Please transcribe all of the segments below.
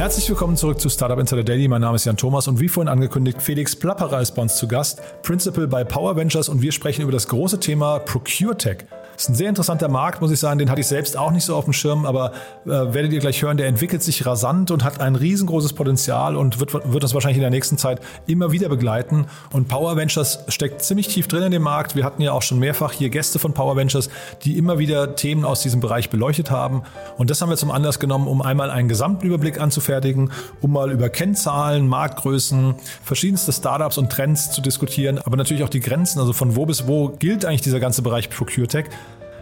Herzlich willkommen zurück zu Startup Insider Daily. Mein Name ist Jan Thomas und wie vorhin angekündigt, Felix Plapperer ist bei uns zu Gast, Principal bei Power Ventures und wir sprechen über das große Thema ProcureTech. Ist ein sehr interessanter Markt, muss ich sagen. Den hatte ich selbst auch nicht so auf dem Schirm, aber äh, werdet ihr gleich hören, der entwickelt sich rasant und hat ein riesengroßes Potenzial und wird, wird uns wahrscheinlich in der nächsten Zeit immer wieder begleiten. Und Power Ventures steckt ziemlich tief drin in dem Markt. Wir hatten ja auch schon mehrfach hier Gäste von Power Ventures, die immer wieder Themen aus diesem Bereich beleuchtet haben. Und das haben wir zum Anlass genommen, um einmal einen Gesamtüberblick anzufertigen, um mal über Kennzahlen, Marktgrößen, verschiedenste Startups und Trends zu diskutieren, aber natürlich auch die Grenzen, also von wo bis wo gilt eigentlich dieser ganze Bereich ProcureTech.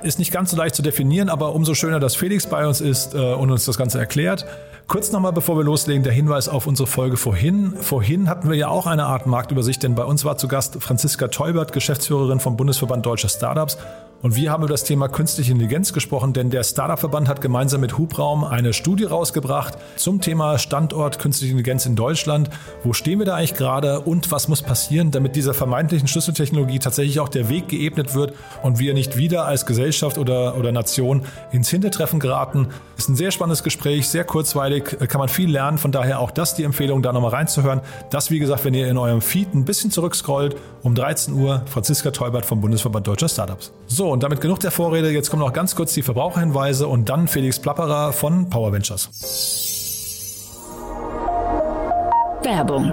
Ist nicht ganz so leicht zu definieren, aber umso schöner, dass Felix bei uns ist äh, und uns das Ganze erklärt. Kurz nochmal, bevor wir loslegen, der Hinweis auf unsere Folge vorhin. Vorhin hatten wir ja auch eine Art Marktübersicht, denn bei uns war zu Gast Franziska Teubert, Geschäftsführerin vom Bundesverband Deutscher Startups. Und wir haben über das Thema künstliche Intelligenz gesprochen, denn der Startup-Verband hat gemeinsam mit Hubraum eine Studie rausgebracht zum Thema Standort künstliche Intelligenz in Deutschland. Wo stehen wir da eigentlich gerade und was muss passieren, damit dieser vermeintlichen Schlüsseltechnologie tatsächlich auch der Weg geebnet wird und wir nicht wieder als Gesellschaft oder, oder Nation ins Hintertreffen geraten? Ist ein sehr spannendes Gespräch, sehr kurzweilig, kann man viel lernen. Von daher auch das die Empfehlung, da nochmal reinzuhören. Das, wie gesagt, wenn ihr in eurem Feed ein bisschen zurückscrollt, um 13 Uhr, Franziska Teubert vom Bundesverband Deutscher Startups. So, und damit genug der Vorrede. Jetzt kommen noch ganz kurz die Verbraucherhinweise und dann Felix Plapperer von Power Ventures. Werbung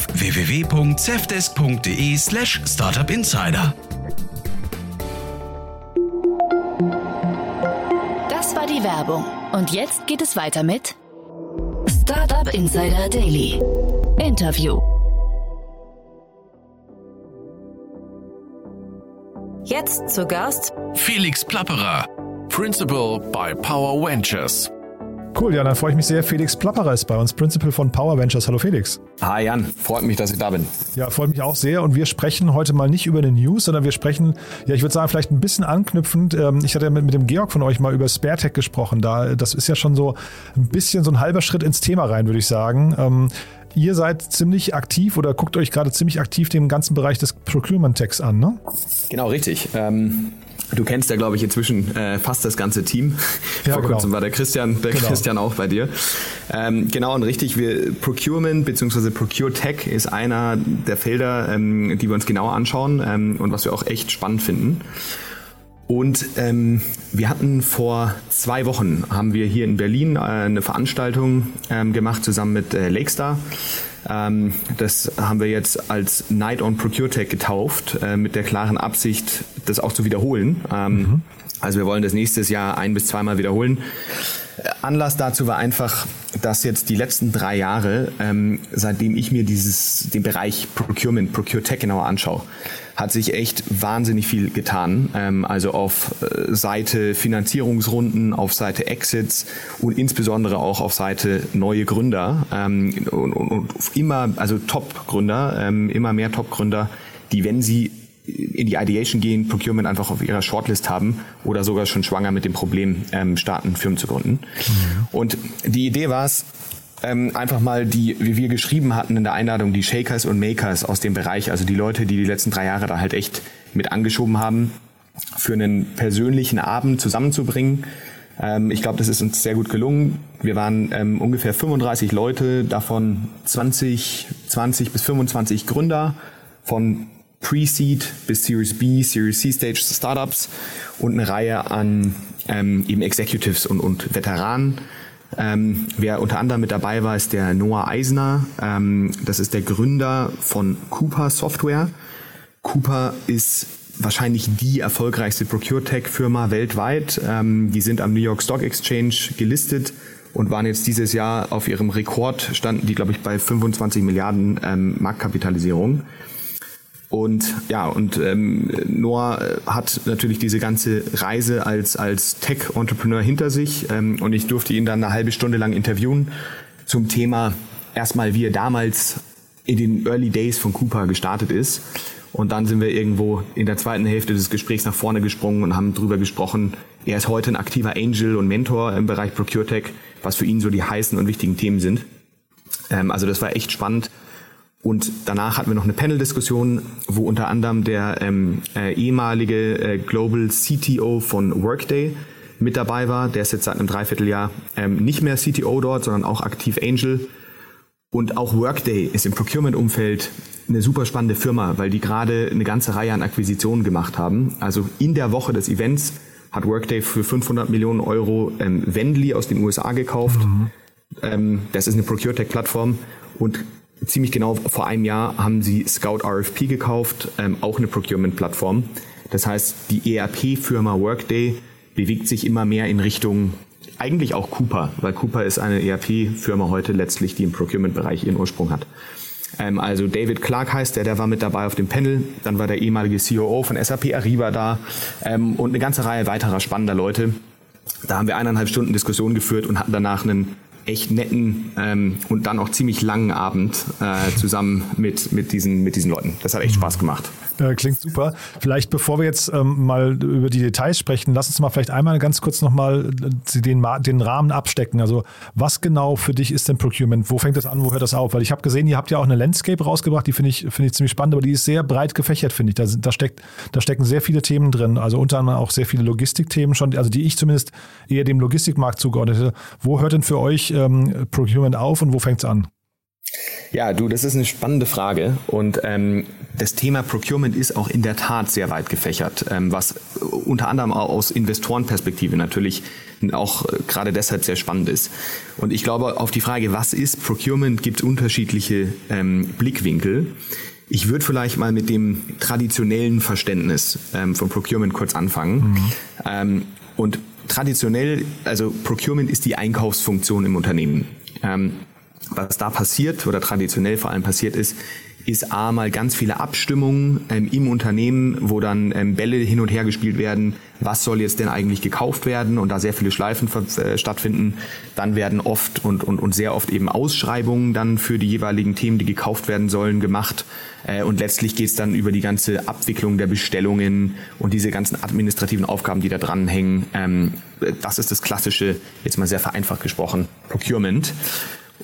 auf slash startupinsider. Das war die Werbung. Und jetzt geht es weiter mit Startup Insider Daily. Interview. Jetzt zu Gast Felix Plapperer, Principal bei Power Ventures. Cool, ja, dann freue ich mich sehr. Felix Plapperer ist bei uns, Principal von Power Ventures. Hallo Felix. Hi Jan, freut mich, dass ich da bin. Ja, freut mich auch sehr. Und wir sprechen heute mal nicht über eine News, sondern wir sprechen, ja, ich würde sagen, vielleicht ein bisschen anknüpfend. Ähm, ich hatte ja mit, mit dem Georg von euch mal über SpareTech gesprochen. Da, das ist ja schon so ein bisschen so ein halber Schritt ins Thema rein, würde ich sagen. Ähm, ihr seid ziemlich aktiv oder guckt euch gerade ziemlich aktiv den ganzen Bereich des Procurement-Techs an, ne? Genau, richtig. Ähm Du kennst ja, glaube ich, inzwischen äh, fast das ganze Team. Ja, Vor genau. kurzem war der Christian, der genau. Christian auch bei dir. Ähm, genau und richtig, wir Procurement bzw. Procure Tech ist einer der Felder, ähm, die wir uns genauer anschauen ähm, und was wir auch echt spannend finden. Und ähm, wir hatten vor zwei Wochen, haben wir hier in Berlin äh, eine Veranstaltung ähm, gemacht zusammen mit äh, Lakestar. Ähm, das haben wir jetzt als Night on ProcureTech getauft, äh, mit der klaren Absicht, das auch zu wiederholen. Ähm, mhm. Also wir wollen das nächstes Jahr ein bis zweimal wiederholen. Anlass dazu war einfach, dass jetzt die letzten drei Jahre, ähm, seitdem ich mir dieses, den Bereich Procurement, Procure Tech genauer anschaue, hat sich echt wahnsinnig viel getan. Ähm, also auf äh, Seite Finanzierungsrunden, auf Seite Exits und insbesondere auch auf Seite neue Gründer ähm, und, und, und immer, also Top-Gründer, ähm, immer mehr Top-Gründer, die, wenn sie in die Ideation gehen, Procurement einfach auf ihrer Shortlist haben oder sogar schon schwanger mit dem Problem ähm, starten, Firmen zu gründen. Mhm. Und die Idee war es, ähm, einfach mal die, wie wir geschrieben hatten in der Einladung, die Shakers und Makers aus dem Bereich, also die Leute, die die letzten drei Jahre da halt echt mit angeschoben haben, für einen persönlichen Abend zusammenzubringen. Ähm, ich glaube, das ist uns sehr gut gelungen. Wir waren ähm, ungefähr 35 Leute, davon 20, 20 bis 25 Gründer von Pre-Seed bis Series B, Series C Stage Startups und eine Reihe an ähm, eben Executives und, und Veteranen ähm, wer unter anderem mit dabei war, ist der Noah Eisner. Ähm, das ist der Gründer von Cooper Software. Cooper ist wahrscheinlich die erfolgreichste Procure-Tech-Firma weltweit. Ähm, die sind am New York Stock Exchange gelistet und waren jetzt dieses Jahr auf ihrem Rekord, standen die, glaube ich, bei 25 Milliarden ähm, Marktkapitalisierung. Und ja, und ähm, Noah äh, hat natürlich diese ganze Reise als, als Tech-Entrepreneur hinter sich ähm, und ich durfte ihn dann eine halbe Stunde lang interviewen zum Thema erstmal, wie er damals in den Early Days von Cooper gestartet ist. Und dann sind wir irgendwo in der zweiten Hälfte des Gesprächs nach vorne gesprungen und haben drüber gesprochen. Er ist heute ein aktiver Angel und Mentor im Bereich ProcureTech, was für ihn so die heißen und wichtigen Themen sind. Ähm, also das war echt spannend. Und danach hatten wir noch eine Panel-Diskussion, wo unter anderem der ähm, äh, ehemalige äh, Global CTO von Workday mit dabei war. Der ist jetzt seit einem Dreivierteljahr ähm, nicht mehr CTO dort, sondern auch aktiv Angel. Und auch Workday ist im Procurement-Umfeld eine super spannende Firma, weil die gerade eine ganze Reihe an Akquisitionen gemacht haben. Also in der Woche des Events hat Workday für 500 Millionen Euro ähm, Wendley aus den USA gekauft. Mhm. Ähm, das ist eine ProcureTech-Plattform und ziemlich genau vor einem Jahr haben sie Scout RFP gekauft, ähm, auch eine Procurement-Plattform. Das heißt, die ERP-Firma Workday bewegt sich immer mehr in Richtung eigentlich auch Cooper, weil Cooper ist eine ERP-Firma heute letztlich, die im Procurement-Bereich ihren Ursprung hat. Ähm, also David Clark heißt der, der war mit dabei auf dem Panel. Dann war der ehemalige COO von SAP Ariba da ähm, und eine ganze Reihe weiterer spannender Leute. Da haben wir eineinhalb Stunden Diskussion geführt und hatten danach einen echt netten ähm, und dann auch ziemlich langen Abend äh, zusammen mit, mit, diesen, mit diesen Leuten. Das hat echt Spaß gemacht. Äh, klingt super. Vielleicht bevor wir jetzt ähm, mal über die Details sprechen, lass uns mal vielleicht einmal ganz kurz nochmal äh, den, den Rahmen abstecken. Also was genau für dich ist denn Procurement? Wo fängt das an, wo hört das auf? Weil ich habe gesehen, ihr habt ja auch eine Landscape rausgebracht, die finde ich, find ich ziemlich spannend, aber die ist sehr breit gefächert, finde ich. Da, da, steckt, da stecken sehr viele Themen drin, also unter anderem auch sehr viele Logistikthemen schon, also die ich zumindest eher dem Logistikmarkt zugeordnet hätte. Wo hört denn für euch ähm, Procurement auf und wo fängt es an? Ja, du, das ist eine spannende Frage und ähm, das Thema Procurement ist auch in der Tat sehr weit gefächert, ähm, was unter anderem auch aus Investorenperspektive natürlich auch äh, gerade deshalb sehr spannend ist. Und ich glaube, auf die Frage, was ist Procurement, gibt es unterschiedliche ähm, Blickwinkel. Ich würde vielleicht mal mit dem traditionellen Verständnis ähm, von Procurement kurz anfangen. Mhm. Ähm, und traditionell, also Procurement ist die Einkaufsfunktion im Unternehmen. Ähm, was da passiert oder traditionell vor allem passiert ist, ist A mal ganz viele Abstimmungen ähm, im Unternehmen, wo dann ähm, Bälle hin und her gespielt werden, was soll jetzt denn eigentlich gekauft werden und da sehr viele Schleifen äh, stattfinden. Dann werden oft und, und, und sehr oft eben Ausschreibungen dann für die jeweiligen Themen, die gekauft werden sollen, gemacht. Äh, und letztlich geht es dann über die ganze Abwicklung der Bestellungen und diese ganzen administrativen Aufgaben, die da dranhängen. Ähm, das ist das klassische, jetzt mal sehr vereinfacht gesprochen, Procurement.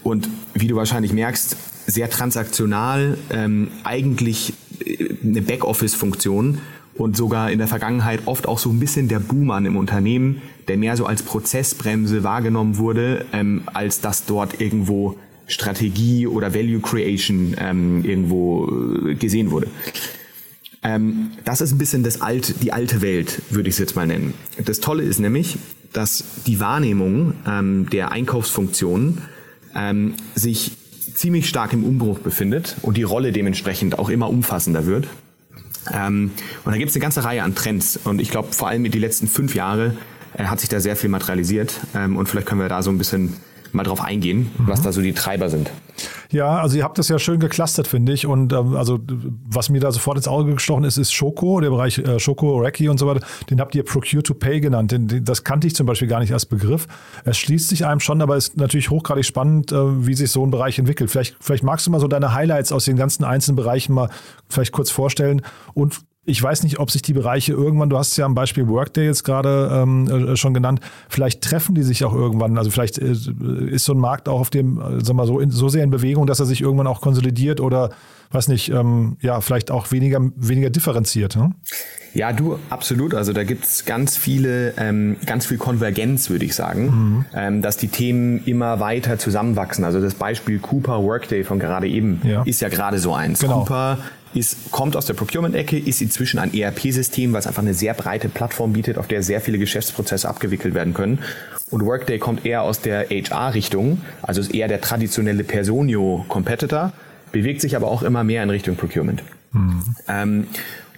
Und wie du wahrscheinlich merkst, sehr transaktional, ähm, eigentlich äh, eine Backoffice-Funktion und sogar in der Vergangenheit oft auch so ein bisschen der Buhmann im Unternehmen, der mehr so als Prozessbremse wahrgenommen wurde, ähm, als dass dort irgendwo Strategie oder Value Creation ähm, irgendwo äh, gesehen wurde. Ähm, das ist ein bisschen das alte, die alte Welt, würde ich es jetzt mal nennen. Das Tolle ist nämlich, dass die Wahrnehmung ähm, der Einkaufsfunktionen ähm, sich ziemlich stark im Umbruch befindet und die Rolle dementsprechend auch immer umfassender wird. Ähm, und da gibt es eine ganze Reihe an Trends und ich glaube vor allem in die letzten fünf Jahre äh, hat sich da sehr viel materialisiert ähm, und vielleicht können wir da so ein bisschen mal drauf eingehen, mhm. was da so die Treiber sind. Ja, also ihr habt das ja schön geclustert, finde ich. Und ähm, also was mir da sofort ins Auge gestochen ist, ist Schoko, der Bereich äh, Schoko, Reki und so weiter. Den habt ihr Procure to Pay genannt. Den, den, das kannte ich zum Beispiel gar nicht als Begriff. Es schließt sich einem schon, aber ist natürlich hochgradig spannend, äh, wie sich so ein Bereich entwickelt. Vielleicht, vielleicht magst du mal so deine Highlights aus den ganzen einzelnen Bereichen mal vielleicht kurz vorstellen und ich weiß nicht, ob sich die Bereiche irgendwann, du hast es ja am Beispiel Workday jetzt gerade ähm, äh, schon genannt, vielleicht treffen die sich auch irgendwann. Also vielleicht äh, ist so ein Markt auch auf dem, äh, sag mal so, in, so sehr in Bewegung, dass er sich irgendwann auch konsolidiert oder weiß nicht, ähm, ja, vielleicht auch weniger, weniger differenziert. Ne? Ja, du, absolut. Also da gibt's ganz viele, ähm, ganz viel Konvergenz, würde ich sagen, mhm. ähm, dass die Themen immer weiter zusammenwachsen. Also das Beispiel Cooper Workday von gerade eben ja. ist ja gerade so eins. Genau. Cooper ist, kommt aus der Procurement-Ecke, ist inzwischen ein ERP-System, was einfach eine sehr breite Plattform bietet, auf der sehr viele Geschäftsprozesse abgewickelt werden können. Und Workday kommt eher aus der HR-Richtung, also ist eher der traditionelle Personio-Competitor, bewegt sich aber auch immer mehr in Richtung Procurement. Mhm. Ähm,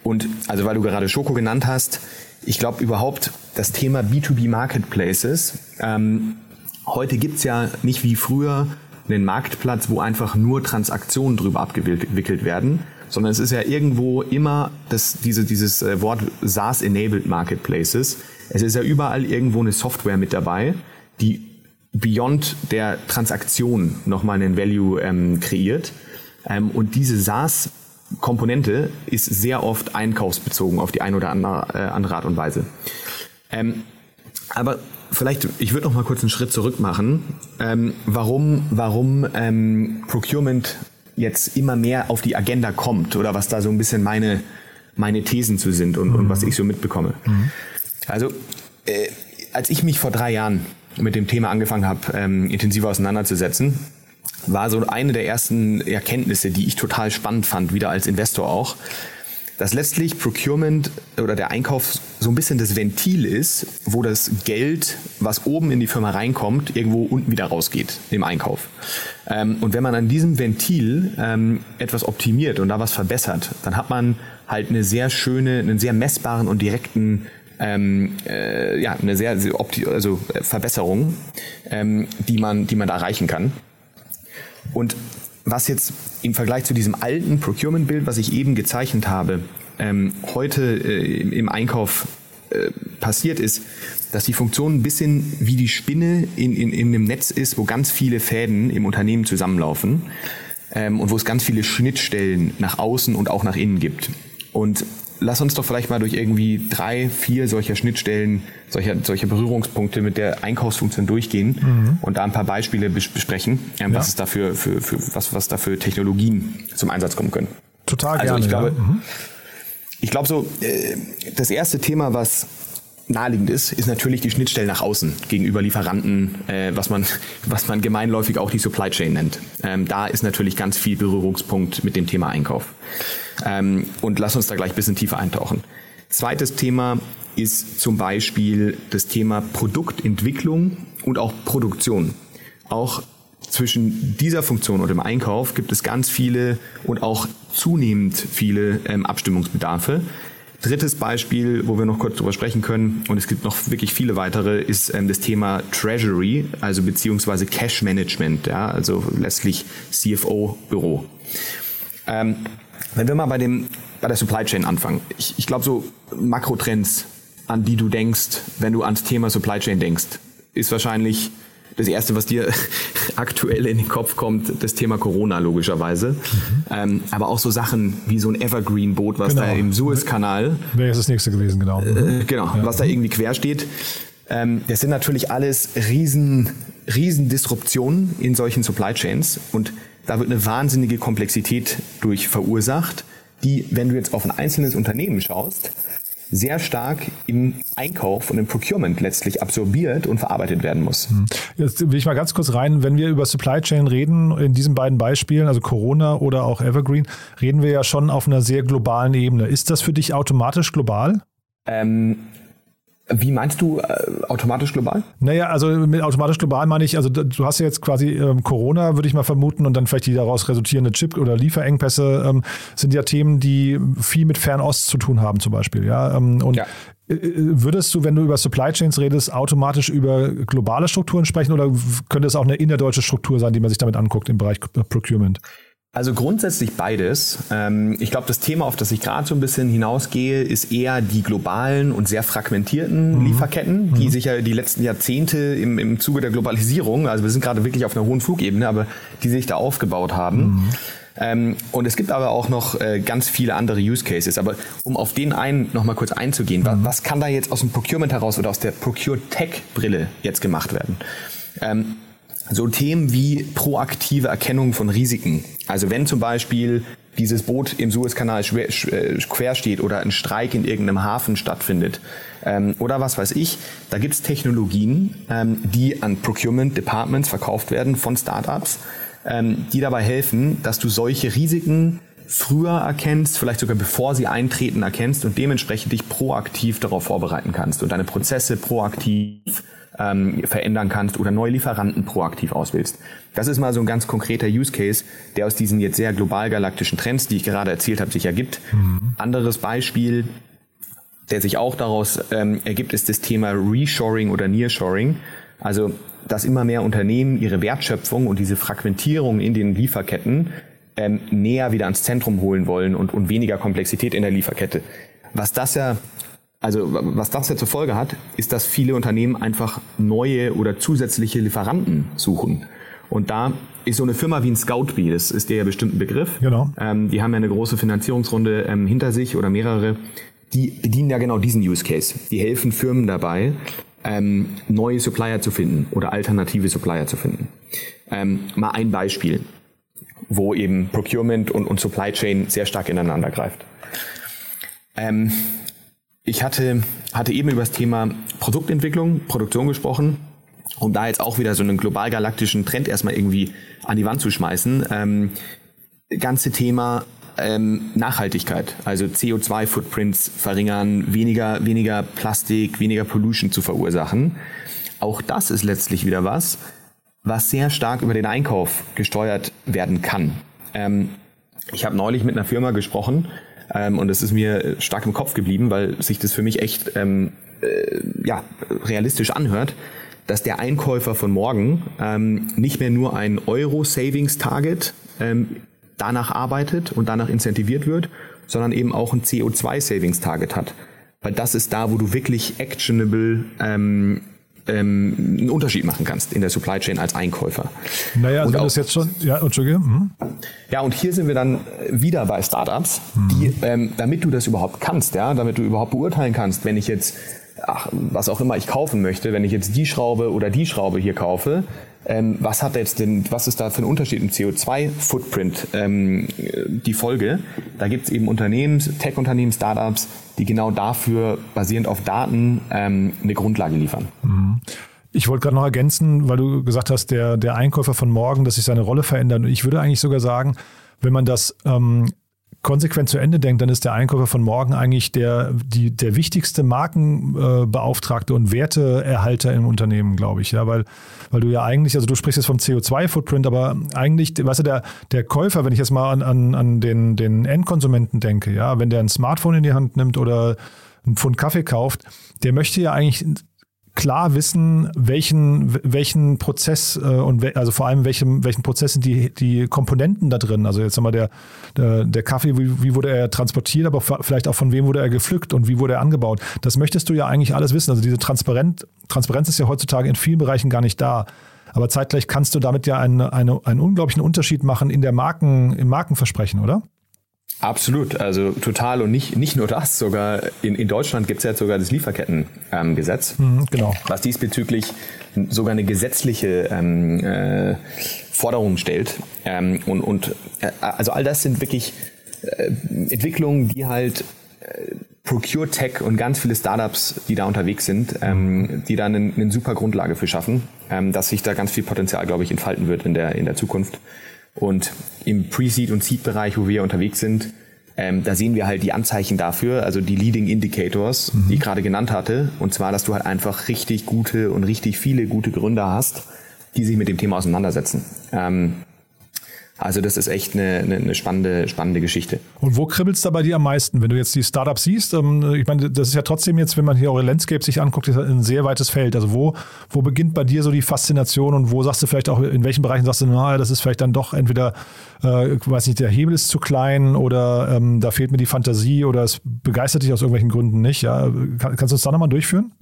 und also weil du gerade Schoko genannt hast, ich glaube überhaupt das Thema B2B Marketplaces, ähm, heute gibt's ja nicht wie früher einen Marktplatz, wo einfach nur Transaktionen drüber abgewickelt werden, sondern es ist ja irgendwo immer das, diese, dieses äh, Wort SaaS-enabled Marketplaces. Es ist ja überall irgendwo eine Software mit dabei, die beyond der Transaktion nochmal einen Value ähm, kreiert. Ähm, und diese SaaS Komponente ist sehr oft einkaufsbezogen auf die eine oder andere, äh, andere Art und Weise. Ähm, aber vielleicht, ich würde noch mal kurz einen Schritt zurück machen. Ähm, warum warum ähm, Procurement jetzt immer mehr auf die Agenda kommt oder was da so ein bisschen meine, meine Thesen zu sind und, mhm. und was ich so mitbekomme. Mhm. Also, äh, als ich mich vor drei Jahren mit dem Thema angefangen habe, ähm, intensiver auseinanderzusetzen, war so eine der ersten Erkenntnisse, die ich total spannend fand, wieder als Investor auch, dass letztlich Procurement oder der Einkauf so ein bisschen das Ventil ist, wo das Geld, was oben in die Firma reinkommt, irgendwo unten wieder rausgeht im Einkauf. Ähm, und wenn man an diesem Ventil ähm, etwas optimiert und da was verbessert, dann hat man halt eine sehr schöne, einen sehr messbaren und direkten ähm, äh, ja, eine sehr, sehr also Verbesserung, ähm, die man, die man da erreichen kann. Und was jetzt im Vergleich zu diesem alten Procurement-Bild, was ich eben gezeichnet habe, ähm, heute äh, im Einkauf äh, passiert ist, dass die Funktion ein bisschen wie die Spinne in, in, in einem Netz ist, wo ganz viele Fäden im Unternehmen zusammenlaufen ähm, und wo es ganz viele Schnittstellen nach außen und auch nach innen gibt. Und lass uns doch vielleicht mal durch irgendwie drei, vier solcher Schnittstellen, solcher, solcher Berührungspunkte mit der Einkaufsfunktion durchgehen mhm. und da ein paar Beispiele besprechen, ähm, ja. was es dafür für, für was, was da für Technologien zum Einsatz kommen können. Total also gerne. Ich glaube, ja. mhm. ich glaube so, äh, das erste Thema, was naheliegend ist, ist natürlich die Schnittstelle nach außen gegenüber Lieferanten, äh, was man was man gemeinläufig auch die Supply Chain nennt. Ähm, da ist natürlich ganz viel Berührungspunkt mit dem Thema Einkauf. Ähm, und lass uns da gleich ein bisschen tiefer eintauchen. Zweites Thema ist zum Beispiel das Thema Produktentwicklung und auch Produktion. Auch zwischen dieser Funktion und dem Einkauf gibt es ganz viele und auch zunehmend viele ähm, Abstimmungsbedarfe. Drittes Beispiel, wo wir noch kurz drüber sprechen können, und es gibt noch wirklich viele weitere, ist ähm, das Thema Treasury, also beziehungsweise Cash Management, ja, also letztlich CFO-Büro. Ähm, wenn wir mal bei dem bei der Supply Chain anfangen, ich, ich glaube so Makrotrends, an die du denkst, wenn du ans Thema Supply Chain denkst, ist wahrscheinlich das erste, was dir aktuell in den Kopf kommt, das Thema Corona logischerweise. Mhm. Ähm, aber auch so Sachen wie so ein Evergreen-Boot, was genau. da im Suezkanal. Wäre das nächste gewesen, genau. Äh, genau, ja. was da irgendwie quer steht. Ähm, das sind natürlich alles riesen, riesen Disruptionen in solchen Supply Chains und da wird eine wahnsinnige Komplexität durch verursacht, die, wenn du jetzt auf ein einzelnes Unternehmen schaust, sehr stark im Einkauf und im Procurement letztlich absorbiert und verarbeitet werden muss. Hm. Jetzt will ich mal ganz kurz rein, wenn wir über Supply Chain reden, in diesen beiden Beispielen, also Corona oder auch Evergreen, reden wir ja schon auf einer sehr globalen Ebene. Ist das für dich automatisch global? Ähm, wie meinst du äh, automatisch global? Naja, also mit automatisch global meine ich, also du hast ja jetzt quasi ähm, Corona, würde ich mal vermuten, und dann vielleicht die daraus resultierende Chip- oder Lieferengpässe ähm, sind ja Themen, die viel mit Fernost zu tun haben zum Beispiel. Ja? Ähm, und ja. Würdest du, wenn du über Supply Chains redest, automatisch über globale Strukturen sprechen oder könnte es auch eine innerdeutsche Struktur sein, die man sich damit anguckt im Bereich Procurement? Also grundsätzlich beides. Ähm, ich glaube, das Thema, auf das ich gerade so ein bisschen hinausgehe, ist eher die globalen und sehr fragmentierten mhm. Lieferketten, die mhm. sich ja die letzten Jahrzehnte im, im Zuge der Globalisierung, also wir sind gerade wirklich auf einer hohen Flugebene, aber die sich da aufgebaut haben. Mhm. Ähm, und es gibt aber auch noch äh, ganz viele andere Use Cases. Aber um auf den einen nochmal kurz einzugehen, was, mhm. was kann da jetzt aus dem Procurement heraus oder aus der Procure-Tech-Brille jetzt gemacht werden? Ähm, so Themen wie proaktive Erkennung von Risiken. Also wenn zum Beispiel dieses Boot im Suezkanal äh, quer steht oder ein Streik in irgendeinem Hafen stattfindet ähm, oder was weiß ich, da gibt es Technologien, ähm, die an Procurement Departments verkauft werden von Startups, ähm, die dabei helfen, dass du solche Risiken früher erkennst, vielleicht sogar bevor sie eintreten erkennst und dementsprechend dich proaktiv darauf vorbereiten kannst und deine Prozesse proaktiv ähm, verändern kannst oder neue Lieferanten proaktiv auswählst. Das ist mal so ein ganz konkreter Use Case, der aus diesen jetzt sehr global galaktischen Trends, die ich gerade erzählt habe, sich ergibt. Mhm. Anderes Beispiel, der sich auch daraus ähm, ergibt, ist das Thema Reshoring oder Nearshoring. Also, dass immer mehr Unternehmen ihre Wertschöpfung und diese Fragmentierung in den Lieferketten ähm, näher wieder ans Zentrum holen wollen und, und weniger Komplexität in der Lieferkette. Was das ja also was das ja zur Folge hat, ist, dass viele Unternehmen einfach neue oder zusätzliche Lieferanten suchen. Und da ist so eine Firma wie ein Scoutbee, das ist dir ja bestimmt ein Begriff. Genau. Ähm, die haben ja eine große Finanzierungsrunde ähm, hinter sich oder mehrere. Die bedienen ja genau diesen Use Case. Die helfen Firmen dabei, ähm, neue Supplier zu finden oder alternative Supplier zu finden. Ähm, mal ein Beispiel, wo eben Procurement und, und Supply Chain sehr stark ineinander greift. Ähm, ich hatte, hatte eben über das Thema Produktentwicklung, Produktion gesprochen, um da jetzt auch wieder so einen global galaktischen Trend erstmal irgendwie an die Wand zu schmeißen. Ähm, ganze Thema ähm, Nachhaltigkeit, also CO2-Footprints verringern, weniger, weniger Plastik, weniger Pollution zu verursachen. Auch das ist letztlich wieder was, was sehr stark über den Einkauf gesteuert werden kann. Ähm, ich habe neulich mit einer Firma gesprochen, ähm, und es ist mir stark im Kopf geblieben, weil sich das für mich echt ähm, äh, ja, realistisch anhört, dass der Einkäufer von morgen ähm, nicht mehr nur ein Euro-Savings-Target ähm, danach arbeitet und danach incentiviert wird, sondern eben auch ein CO2-Savings-Target hat. Weil das ist da, wo du wirklich actionable ähm, ähm, einen Unterschied machen kannst in der Supply Chain als Einkäufer. Naja, also wenn das jetzt schon, ja, Entschuldige. Mhm. Ja, und hier sind wir dann wieder bei Startups, mhm. die, ähm, damit du das überhaupt kannst, ja, damit du überhaupt beurteilen kannst, wenn ich jetzt ach, was auch immer ich kaufen möchte, wenn ich jetzt die Schraube oder die Schraube hier kaufe, ähm, was hat jetzt denn, was ist da für ein Unterschied im CO2-Footprint ähm, die Folge? Da gibt es eben Unternehmen, Tech-Unternehmen, Startups, die genau dafür basierend auf Daten ähm, eine Grundlage liefern. Mhm. Ich wollte gerade noch ergänzen, weil du gesagt hast, der, der Einkäufer von morgen, dass sich seine Rolle verändert. Ich würde eigentlich sogar sagen, wenn man das ähm, konsequent zu Ende denkt, dann ist der Einkäufer von morgen eigentlich der, die, der wichtigste Markenbeauftragte und Werteerhalter im Unternehmen, glaube ich. Ja, weil, weil du ja eigentlich, also du sprichst jetzt vom CO2-Footprint, aber eigentlich, weißt du, der, der Käufer, wenn ich jetzt mal an, an, an den, den Endkonsumenten denke, ja, wenn der ein Smartphone in die Hand nimmt oder einen Pfund Kaffee kauft, der möchte ja eigentlich klar wissen, welchen, welchen Prozess äh, und we also vor allem welchem, welchen Prozess sind die, die Komponenten da drin. Also jetzt nochmal der, der, der Kaffee, wie, wie wurde er transportiert, aber vielleicht auch von wem wurde er gepflückt und wie wurde er angebaut. Das möchtest du ja eigentlich alles wissen. Also diese Transparenz, Transparenz ist ja heutzutage in vielen Bereichen gar nicht da. Aber zeitgleich kannst du damit ja einen, eine, einen unglaublichen Unterschied machen in der Marken, im Markenversprechen, oder? Absolut, also total und nicht, nicht nur das, sogar in, in Deutschland gibt es ja sogar das Lieferkettengesetz, ähm, genau. was diesbezüglich sogar eine gesetzliche ähm, äh, Forderung stellt. Ähm, und und äh, also all das sind wirklich äh, Entwicklungen, die halt äh, Procure Tech und ganz viele Startups, die da unterwegs sind, ähm, die da eine, eine super Grundlage für schaffen, ähm, dass sich da ganz viel Potenzial, glaube ich, entfalten wird in der, in der Zukunft. Und im Pre-Seed- und Seed-Bereich, wo wir unterwegs sind, ähm, da sehen wir halt die Anzeichen dafür, also die Leading Indicators, mhm. die ich gerade genannt hatte. Und zwar, dass du halt einfach richtig gute und richtig viele gute Gründer hast, die sich mit dem Thema auseinandersetzen. Ähm, also das ist echt eine, eine, eine spannende, spannende Geschichte. Und wo kribbelt es da bei dir am meisten, wenn du jetzt die Startups siehst? Ähm, ich meine, das ist ja trotzdem jetzt, wenn man hier eure Landscape sich anguckt, ein sehr weites Feld. Also wo, wo beginnt bei dir so die Faszination und wo sagst du vielleicht auch, in welchen Bereichen sagst du, na, das ist vielleicht dann doch entweder, äh, weiß nicht, der Hebel ist zu klein oder ähm, da fehlt mir die Fantasie oder es begeistert dich aus irgendwelchen Gründen nicht. Ja? Kann, kannst du uns da nochmal durchführen?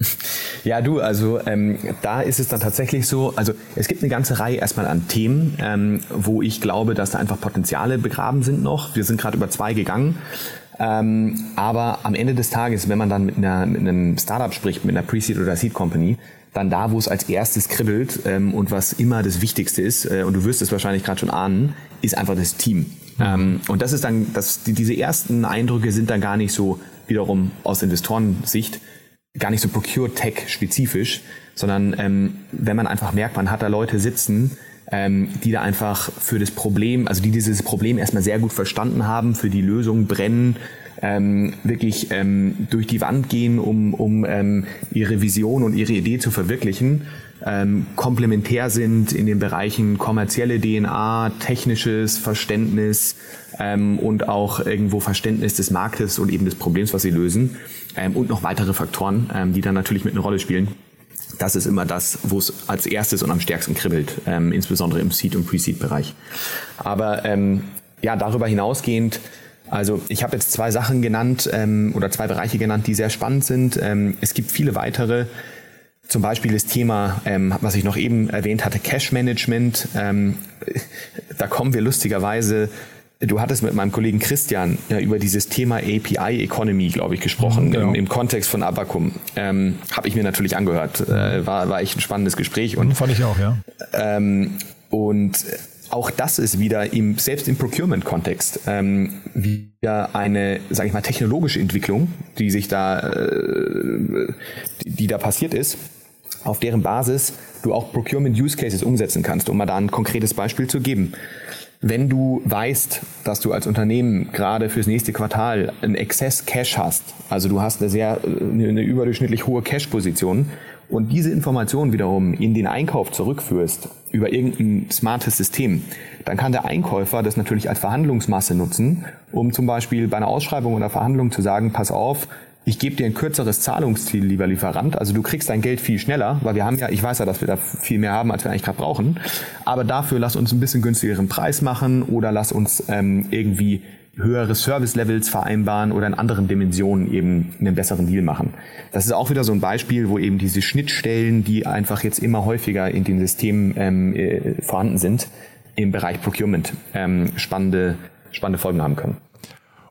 Ja, du, also ähm, da ist es dann tatsächlich so, also es gibt eine ganze Reihe erstmal an Themen, ähm, wo ich glaube, glaube, dass da einfach Potenziale begraben sind noch. Wir sind gerade über zwei gegangen. Ähm, aber am Ende des Tages, wenn man dann mit, einer, mit einem Startup spricht, mit einer Pre-Seed oder Seed Company, dann da, wo es als erstes kribbelt ähm, und was immer das Wichtigste ist, äh, und du wirst es wahrscheinlich gerade schon ahnen, ist einfach das Team. Ähm, und das ist dann, das, die, diese ersten Eindrücke sind dann gar nicht so wiederum aus Investorensicht gar nicht so Procure-Tech-spezifisch, sondern ähm, wenn man einfach merkt, man hat da Leute sitzen, ähm, die da einfach für das Problem, also die dieses Problem erstmal sehr gut verstanden haben, für die Lösung brennen, ähm, wirklich ähm, durch die Wand gehen, um, um ähm, ihre Vision und ihre Idee zu verwirklichen, ähm, komplementär sind in den Bereichen kommerzielle DNA, technisches Verständnis ähm, und auch irgendwo Verständnis des Marktes und eben des Problems, was sie lösen ähm, und noch weitere Faktoren, ähm, die dann natürlich mit eine Rolle spielen. Das ist immer das, wo es als erstes und am stärksten kribbelt, ähm, insbesondere im Seed- und Pre-Seed-Bereich. Aber ähm, ja, darüber hinausgehend, also ich habe jetzt zwei Sachen genannt ähm, oder zwei Bereiche genannt, die sehr spannend sind. Ähm, es gibt viele weitere. Zum Beispiel das Thema, ähm, was ich noch eben erwähnt hatte, Cash Management. Ähm, da kommen wir lustigerweise Du hattest mit meinem Kollegen Christian ja, über dieses Thema API Economy, glaube ich, gesprochen, genau. im, im, Kontext von Abacum. Ähm, Habe ich mir natürlich angehört. Äh, war, war echt ein spannendes Gespräch. Und, Fand ich auch, ja. Ähm, und auch das ist wieder im, selbst im Procurement-Kontext ähm, wieder eine, sage ich mal, technologische Entwicklung, die sich da, äh, die, die da passiert ist, auf deren Basis du auch Procurement-Use-Cases umsetzen kannst, um mal da ein konkretes Beispiel zu geben. Wenn du weißt, dass du als Unternehmen gerade fürs nächste Quartal einen Excess Cash hast, also du hast eine sehr, eine überdurchschnittlich hohe Cash-Position und diese Information wiederum in den Einkauf zurückführst über irgendein smartes System, dann kann der Einkäufer das natürlich als Verhandlungsmasse nutzen, um zum Beispiel bei einer Ausschreibung oder Verhandlung zu sagen, pass auf, ich gebe dir ein kürzeres Zahlungsziel, lieber Lieferant. Also du kriegst dein Geld viel schneller, weil wir haben ja, ich weiß ja, dass wir da viel mehr haben, als wir eigentlich gerade brauchen. Aber dafür lass uns ein bisschen günstigeren Preis machen oder lass uns ähm, irgendwie höhere Service-Levels vereinbaren oder in anderen Dimensionen eben einen besseren Deal machen. Das ist auch wieder so ein Beispiel, wo eben diese Schnittstellen, die einfach jetzt immer häufiger in den Systemen ähm, äh, vorhanden sind, im Bereich Procurement ähm, spannende, spannende Folgen haben können.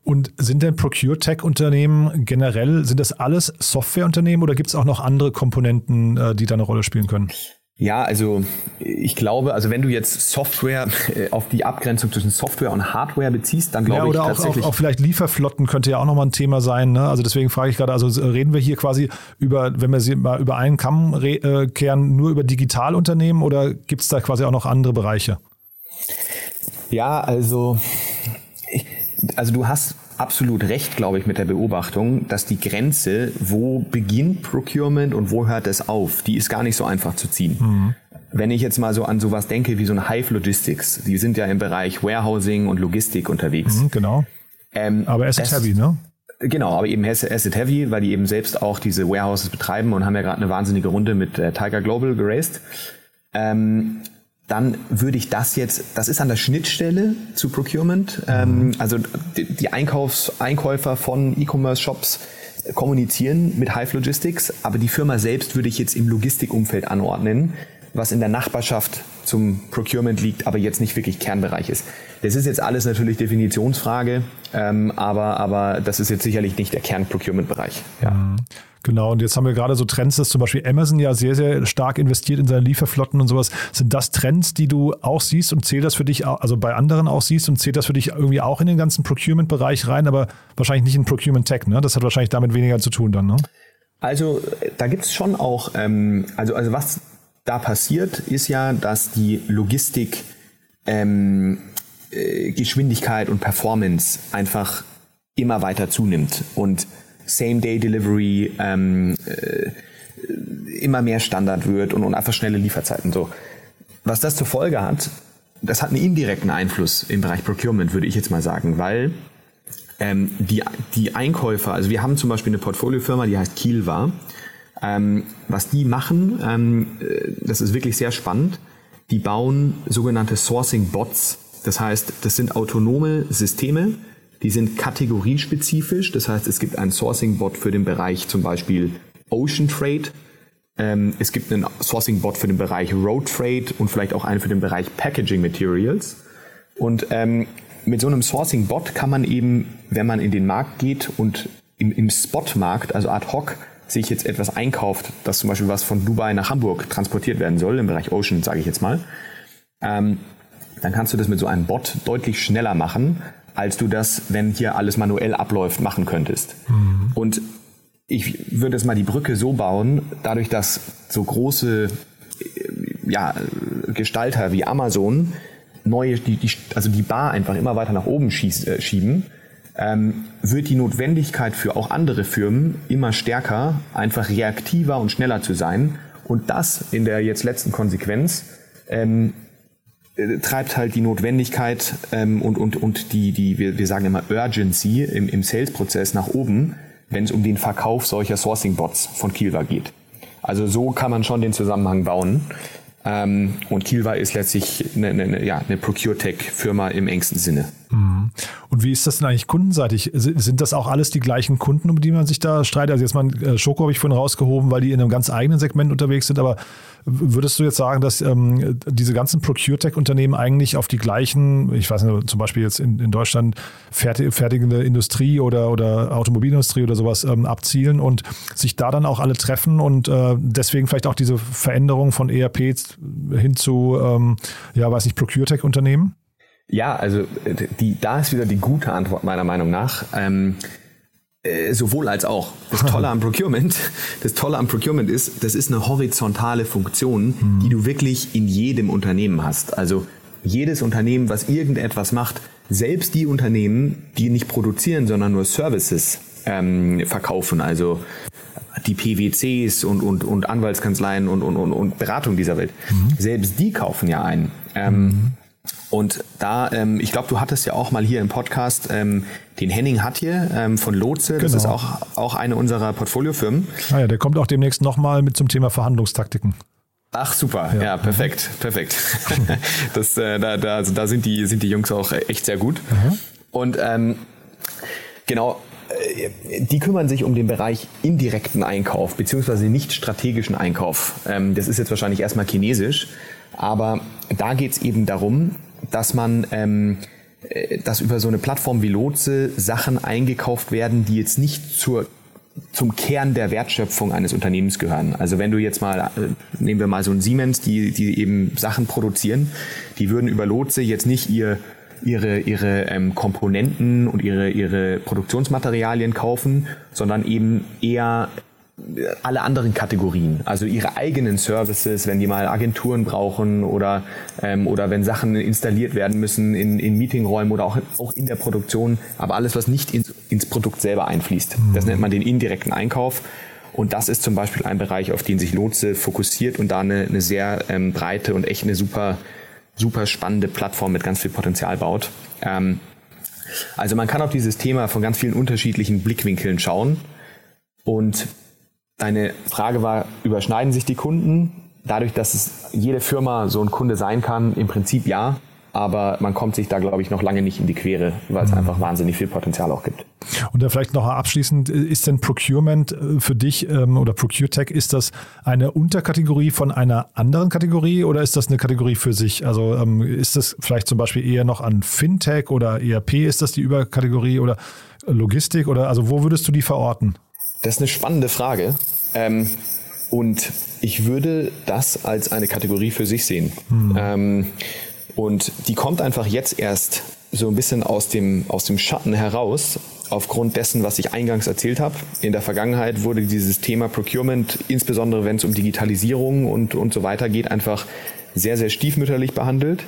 Und sind denn Procure-Tech-Unternehmen generell, sind das alles Softwareunternehmen oder gibt es auch noch andere Komponenten, äh, die da eine Rolle spielen können? Ja, also ich glaube, also wenn du jetzt Software äh, auf die Abgrenzung zwischen Software und Hardware beziehst, dann glaube ja, oder ich tatsächlich. Oder auch, auch, vielleicht Lieferflotten könnte ja auch nochmal ein Thema sein. Ne? Also deswegen frage ich gerade, also reden wir hier quasi über, wenn wir sie mal über einen Kamm äh, kehren, nur über Digitalunternehmen oder gibt es da quasi auch noch andere Bereiche? Ja, also also du hast absolut recht, glaube ich, mit der Beobachtung, dass die Grenze, wo beginnt Procurement und wo hört es auf, die ist gar nicht so einfach zu ziehen. Mhm. Wenn ich jetzt mal so an sowas denke wie so ein Hive Logistics, die sind ja im Bereich Warehousing und Logistik unterwegs. Mhm, genau. Ähm, aber Asset Heavy, ne? Genau, aber eben Asset Heavy, weil die eben selbst auch diese Warehouses betreiben und haben ja gerade eine wahnsinnige Runde mit äh, Tiger Global geraced. Ähm, dann würde ich das jetzt, das ist an der Schnittstelle zu Procurement. Ähm, also die, die Einkaufs, Einkäufer von E-Commerce-Shops kommunizieren mit Hive Logistics, aber die Firma selbst würde ich jetzt im Logistikumfeld anordnen, was in der Nachbarschaft zum Procurement liegt, aber jetzt nicht wirklich Kernbereich ist. Das ist jetzt alles natürlich Definitionsfrage, ähm, aber, aber das ist jetzt sicherlich nicht der Kern-Procurement-Bereich. Ja. Genau, und jetzt haben wir gerade so Trends, dass zum Beispiel Amazon ja sehr, sehr stark investiert in seine Lieferflotten und sowas. Sind das Trends, die du auch siehst und zählt das für dich, also bei anderen auch siehst und zählt das für dich irgendwie auch in den ganzen Procurement-Bereich rein, aber wahrscheinlich nicht in Procurement Tech, ne? Das hat wahrscheinlich damit weniger zu tun dann, ne? Also da gibt es schon auch, ähm, also, also was da passiert, ist ja, dass die Logistik ähm, äh, Geschwindigkeit und Performance einfach immer weiter zunimmt. Und Same-Day-Delivery ähm, äh, immer mehr Standard wird und, und einfach schnelle Lieferzeiten. So. Was das zur Folge hat, das hat einen indirekten Einfluss im Bereich Procurement, würde ich jetzt mal sagen, weil ähm, die, die Einkäufer, also wir haben zum Beispiel eine Portfoliofirma, die heißt Kielwa. Ähm, was die machen, ähm, äh, das ist wirklich sehr spannend. Die bauen sogenannte Sourcing Bots. Das heißt, das sind autonome Systeme, die sind kategoriespezifisch, das heißt, es gibt einen Sourcing-Bot für den Bereich zum Beispiel Ocean Trade. Ähm, es gibt einen Sourcing-Bot für den Bereich Road Trade und vielleicht auch einen für den Bereich Packaging Materials. Und ähm, mit so einem Sourcing-Bot kann man eben, wenn man in den Markt geht und im, im Spot-Markt, also ad hoc, sich jetzt etwas einkauft, dass zum Beispiel was von Dubai nach Hamburg transportiert werden soll, im Bereich Ocean, sage ich jetzt mal, ähm, dann kannst du das mit so einem Bot deutlich schneller machen, als du das, wenn hier alles manuell abläuft, machen könntest. Mhm. Und ich würde es mal die Brücke so bauen, dadurch, dass so große äh, ja, Gestalter wie Amazon neue, die, die, also die Bar einfach immer weiter nach oben schieß, äh, schieben, ähm, wird die Notwendigkeit für auch andere Firmen immer stärker, einfach reaktiver und schneller zu sein. Und das in der jetzt letzten Konsequenz ähm, äh, treibt halt die Notwendigkeit ähm, und, und, und die, die wir, wir sagen immer Urgency im, im Sales-Prozess nach oben, wenn es um den Verkauf solcher Sourcing-Bots von Kielwa geht. Also so kann man schon den Zusammenhang bauen. Ähm, und Kielwa ist letztlich eine, eine, ja, eine Procure-Tech-Firma im engsten Sinne. Mhm. Und wie ist das denn eigentlich kundenseitig? Sind das auch alles die gleichen Kunden, um die man sich da streitet? Also jetzt mal äh, Schoko habe ich vorhin rausgehoben, weil die in einem ganz eigenen Segment unterwegs sind, aber würdest du jetzt sagen, dass ähm, diese ganzen Procure-Tech-Unternehmen eigentlich auf die gleichen, ich weiß nicht, zum Beispiel jetzt in, in Deutschland fertig, fertigende Industrie oder, oder Automobilindustrie oder sowas ähm, abzielen und sich da dann auch alle treffen und äh, deswegen vielleicht auch diese Veränderung von ERP hin zu, ähm, ja, weiß nicht, Procure-Tech-Unternehmen? Ja, also die, da ist wieder die gute Antwort meiner Meinung nach. Ähm, äh, sowohl als auch. Das Tolle am Procurement, das Tolle am Procurement ist, das ist eine horizontale Funktion, mhm. die du wirklich in jedem Unternehmen hast. Also jedes Unternehmen, was irgendetwas macht, selbst die Unternehmen, die nicht produzieren, sondern nur Services ähm, verkaufen, also die PwCs und, und, und Anwaltskanzleien und, und, und, und Beratung dieser Welt, mhm. selbst die kaufen ja ein. Ähm, mhm. Und da, ähm, ich glaube, du hattest ja auch mal hier im Podcast ähm, den Henning Hatje ähm, von Lotse. Genau. Das ist auch, auch eine unserer Portfoliofirmen. Ah ja, der kommt auch demnächst nochmal mit zum Thema Verhandlungstaktiken. Ach super, ja, ja perfekt, perfekt. das, äh, da, da, also da sind die, sind die Jungs auch echt sehr gut. Mhm. Und ähm, genau, äh, die kümmern sich um den Bereich indirekten Einkauf beziehungsweise nicht strategischen Einkauf. Ähm, das ist jetzt wahrscheinlich erstmal chinesisch, aber da geht es eben darum, dass man ähm, äh, dass über so eine Plattform wie Lotse Sachen eingekauft werden, die jetzt nicht zur zum Kern der Wertschöpfung eines Unternehmens gehören. Also wenn du jetzt mal, äh, nehmen wir mal so ein Siemens, die, die eben Sachen produzieren, die würden über Lotse jetzt nicht ihr ihre, ihre ähm, Komponenten und ihre, ihre Produktionsmaterialien kaufen, sondern eben eher alle anderen Kategorien, also ihre eigenen Services, wenn die mal Agenturen brauchen oder, ähm, oder wenn Sachen installiert werden müssen in, in Meetingräumen oder auch, auch in der Produktion, aber alles, was nicht ins, ins Produkt selber einfließt. Das nennt man den indirekten Einkauf. Und das ist zum Beispiel ein Bereich, auf den sich Lotse fokussiert und da eine, eine sehr ähm, breite und echt eine super, super spannende Plattform mit ganz viel Potenzial baut. Ähm, also man kann auf dieses Thema von ganz vielen unterschiedlichen Blickwinkeln schauen und Deine Frage war, überschneiden sich die Kunden? Dadurch, dass es jede Firma so ein Kunde sein kann, im Prinzip ja. Aber man kommt sich da, glaube ich, noch lange nicht in die Quere, weil es mhm. einfach wahnsinnig viel Potenzial auch gibt. Und da vielleicht noch abschließend, ist denn Procurement äh, für dich ähm, oder ProcureTech, ist das eine Unterkategorie von einer anderen Kategorie oder ist das eine Kategorie für sich? Also ähm, ist das vielleicht zum Beispiel eher noch an Fintech oder ERP, ist das die Überkategorie oder Logistik oder also wo würdest du die verorten? Das ist eine spannende Frage. Ähm, und ich würde das als eine Kategorie für sich sehen. Hm. Ähm, und die kommt einfach jetzt erst so ein bisschen aus dem, aus dem Schatten heraus, aufgrund dessen, was ich eingangs erzählt habe. In der Vergangenheit wurde dieses Thema Procurement, insbesondere wenn es um Digitalisierung und, und so weiter geht, einfach sehr, sehr stiefmütterlich behandelt.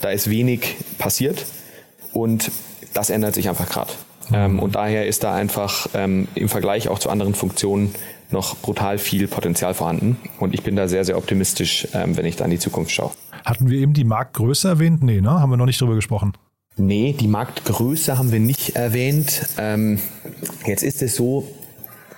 Da ist wenig passiert und das ändert sich einfach gerade. Ähm, und daher ist da einfach ähm, im Vergleich auch zu anderen Funktionen noch brutal viel Potenzial vorhanden. Und ich bin da sehr, sehr optimistisch, ähm, wenn ich da in die Zukunft schaue. Hatten wir eben die Marktgröße erwähnt? Nee, ne? Haben wir noch nicht drüber gesprochen. Nee, die Marktgröße haben wir nicht erwähnt. Ähm, jetzt ist es so,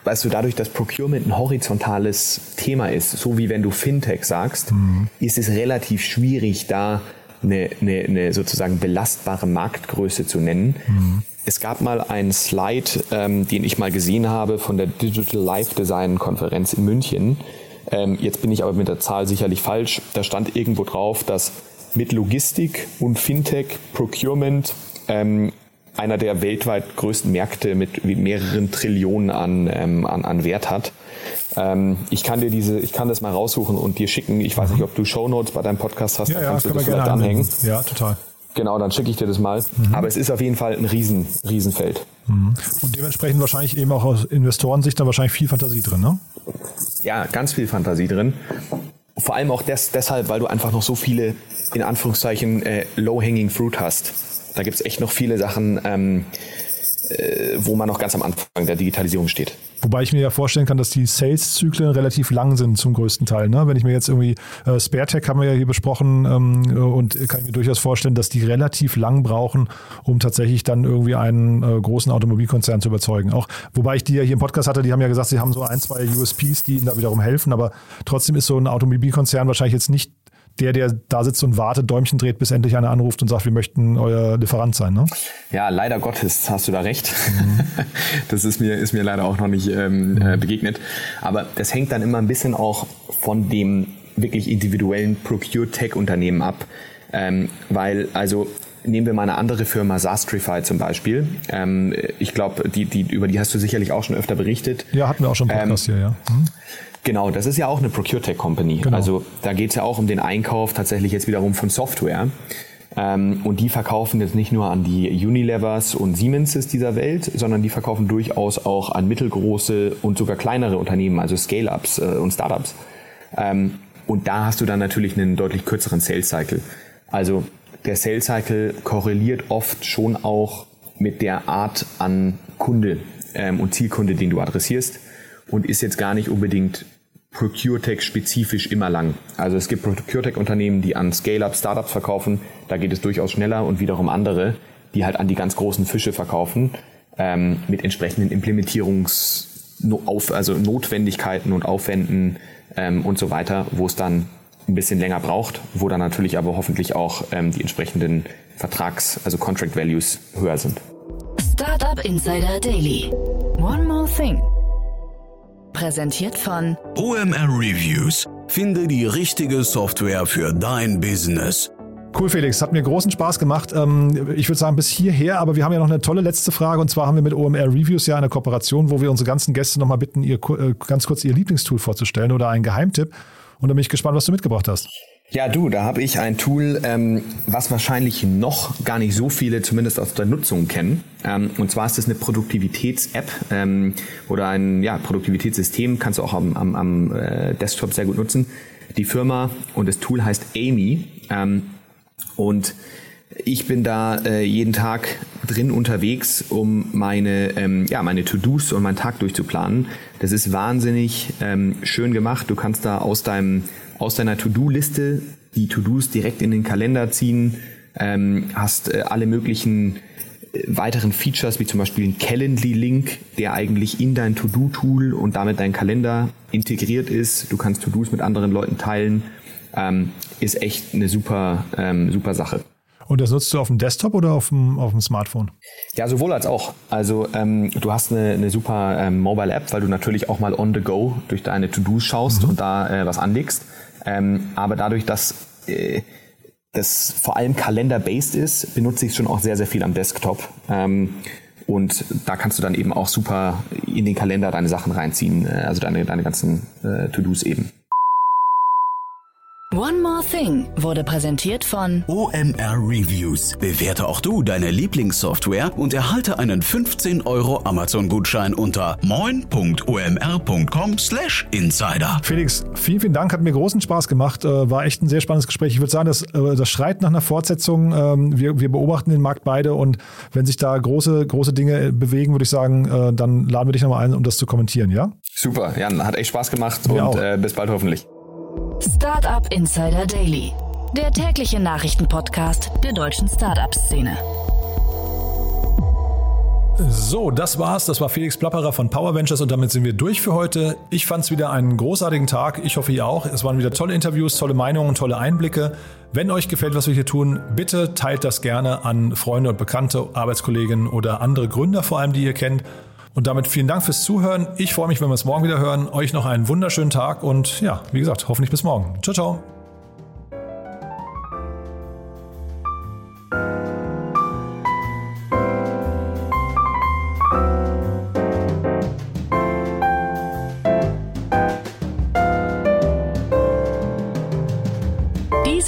weißt du, dadurch, dass Procurement ein horizontales Thema ist, so wie wenn du Fintech sagst, mhm. ist es relativ schwierig, da eine, eine, eine sozusagen belastbare Marktgröße zu nennen. Mhm. Es gab mal einen Slide, ähm, den ich mal gesehen habe von der Digital Life Design Konferenz in München. Ähm, jetzt bin ich aber mit der Zahl sicherlich falsch. Da stand irgendwo drauf, dass mit Logistik und Fintech Procurement ähm, einer der weltweit größten Märkte mit mehreren Trillionen an, ähm, an, an Wert hat. Ähm, ich kann dir diese, ich kann das mal raussuchen und dir schicken. Ich weiß nicht, ob du Shownotes bei deinem Podcast hast, ja, ja, kannst du das vielleicht anhängen. Ja, total. Genau, dann schicke ich dir das mal. Mhm. Aber es ist auf jeden Fall ein Riesen, Riesenfeld. Mhm. Und dementsprechend wahrscheinlich eben auch aus Investorensicht da wahrscheinlich viel Fantasie drin, ne? Ja, ganz viel Fantasie drin. Vor allem auch des, deshalb, weil du einfach noch so viele, in Anführungszeichen, äh, low-hanging fruit hast. Da gibt es echt noch viele Sachen, ähm, äh, wo man noch ganz am Anfang der Digitalisierung steht. Wobei ich mir ja vorstellen kann, dass die Sales-Zyklen relativ lang sind zum größten Teil. Ne? Wenn ich mir jetzt irgendwie äh, SpareTech haben wir ja hier besprochen ähm, und kann ich mir durchaus vorstellen, dass die relativ lang brauchen, um tatsächlich dann irgendwie einen äh, großen Automobilkonzern zu überzeugen. Auch wobei ich die ja hier im Podcast hatte, die haben ja gesagt, sie haben so ein, zwei USPs, die ihnen da wiederum helfen, aber trotzdem ist so ein Automobilkonzern wahrscheinlich jetzt nicht der, der da sitzt und wartet, Däumchen dreht, bis endlich einer anruft und sagt, wir möchten euer Lieferant sein. Ne? Ja, leider Gottes hast du da recht. Mhm. Das ist mir, ist mir leider auch noch nicht ähm, mhm. äh, begegnet. Aber das hängt dann immer ein bisschen auch von dem wirklich individuellen Procure-Tech-Unternehmen ab. Ähm, weil, also Nehmen wir mal eine andere Firma, Sastrify zum Beispiel. Ähm, ich glaube, die, die, über die hast du sicherlich auch schon öfter berichtet. Ja, hatten wir auch schon einen Podcast ähm, hier, ja. Mhm. Genau, das ist ja auch eine ProcureTech Company. Genau. Also da geht es ja auch um den Einkauf tatsächlich jetzt wiederum von Software. Ähm, und die verkaufen jetzt nicht nur an die Unilevers und Siemenses dieser Welt, sondern die verkaufen durchaus auch an mittelgroße und sogar kleinere Unternehmen, also Scale-Ups äh, und Startups. Ähm, und da hast du dann natürlich einen deutlich kürzeren Sales Cycle. Also der Sales Cycle korreliert oft schon auch mit der Art an Kunde ähm, und Zielkunde, den du adressierst und ist jetzt gar nicht unbedingt ProcureTech spezifisch immer lang. Also es gibt ProcureTech-Unternehmen, die an Scale-Up Startups verkaufen, da geht es durchaus schneller und wiederum andere, die halt an die ganz großen Fische verkaufen, ähm, mit entsprechenden Implementierungs- also Notwendigkeiten und Aufwänden ähm, und so weiter, wo es dann ein bisschen länger braucht, wo dann natürlich aber hoffentlich auch ähm, die entsprechenden Vertrags-, also Contract Values höher sind. Startup Insider Daily. One more thing. Präsentiert von OMR Reviews. Finde die richtige Software für dein Business. Cool, Felix. Hat mir großen Spaß gemacht. Ähm, ich würde sagen, bis hierher, aber wir haben ja noch eine tolle letzte Frage und zwar haben wir mit OMR Reviews ja eine Kooperation, wo wir unsere ganzen Gäste nochmal bitten, ihr äh, ganz kurz ihr Lieblingstool vorzustellen oder einen Geheimtipp. Und da bin ich gespannt, was du mitgebracht hast. Ja, du, da habe ich ein Tool, ähm, was wahrscheinlich noch gar nicht so viele zumindest aus der Nutzung kennen. Ähm, und zwar ist das eine Produktivitäts-App ähm, oder ein ja, Produktivitätssystem, kannst du auch am, am, am äh, Desktop sehr gut nutzen. Die Firma und das Tool heißt Amy. Ähm, und ich bin da äh, jeden Tag drin unterwegs, um meine, ähm, ja, meine To-Dos und meinen Tag durchzuplanen. Das ist wahnsinnig ähm, schön gemacht. Du kannst da aus deinem aus deiner To-Do-Liste die To-Dos direkt in den Kalender ziehen, ähm, hast äh, alle möglichen äh, weiteren Features, wie zum Beispiel ein Calendly-Link, der eigentlich in dein To-Do-Tool und damit dein Kalender integriert ist. Du kannst To-Dos mit anderen Leuten teilen. Ähm, ist echt eine super, ähm, super Sache. Und das nutzt du auf dem Desktop oder auf dem, auf dem Smartphone? Ja, sowohl als auch. Also ähm, du hast eine, eine super ähm, Mobile-App, weil du natürlich auch mal on the go durch deine To-Dos schaust mhm. und da äh, was anlegst. Ähm, aber dadurch, dass äh, das vor allem Kalender-based ist, benutze ich es schon auch sehr, sehr viel am Desktop. Ähm, und da kannst du dann eben auch super in den Kalender deine Sachen reinziehen, äh, also deine, deine ganzen äh, To-Dos eben. One More Thing wurde präsentiert von OMR Reviews. Bewerte auch du deine Lieblingssoftware und erhalte einen 15 Euro Amazon-Gutschein unter moin.omr.com/insider. Felix, vielen, vielen Dank. Hat mir großen Spaß gemacht. Äh, war echt ein sehr spannendes Gespräch. Ich würde sagen, das, äh, das schreit nach einer Fortsetzung. Ähm, wir, wir beobachten den Markt beide und wenn sich da große, große Dinge bewegen, würde ich sagen, äh, dann laden wir dich nochmal ein, um das zu kommentieren, ja? Super, Jan, hat echt Spaß gemacht Mir und äh, bis bald hoffentlich. Startup Insider Daily, der tägliche Nachrichtenpodcast der deutschen Startup-Szene. So, das war's. Das war Felix Plapperer von Power Ventures und damit sind wir durch für heute. Ich fand es wieder einen großartigen Tag. Ich hoffe, ihr auch. Es waren wieder tolle Interviews, tolle Meinungen, tolle Einblicke. Wenn euch gefällt, was wir hier tun, bitte teilt das gerne an Freunde und Bekannte, Arbeitskollegen oder andere Gründer vor allem, die ihr kennt. Und damit vielen Dank fürs Zuhören. Ich freue mich, wenn wir es morgen wieder hören. Euch noch einen wunderschönen Tag und ja, wie gesagt, hoffentlich bis morgen. Ciao, ciao.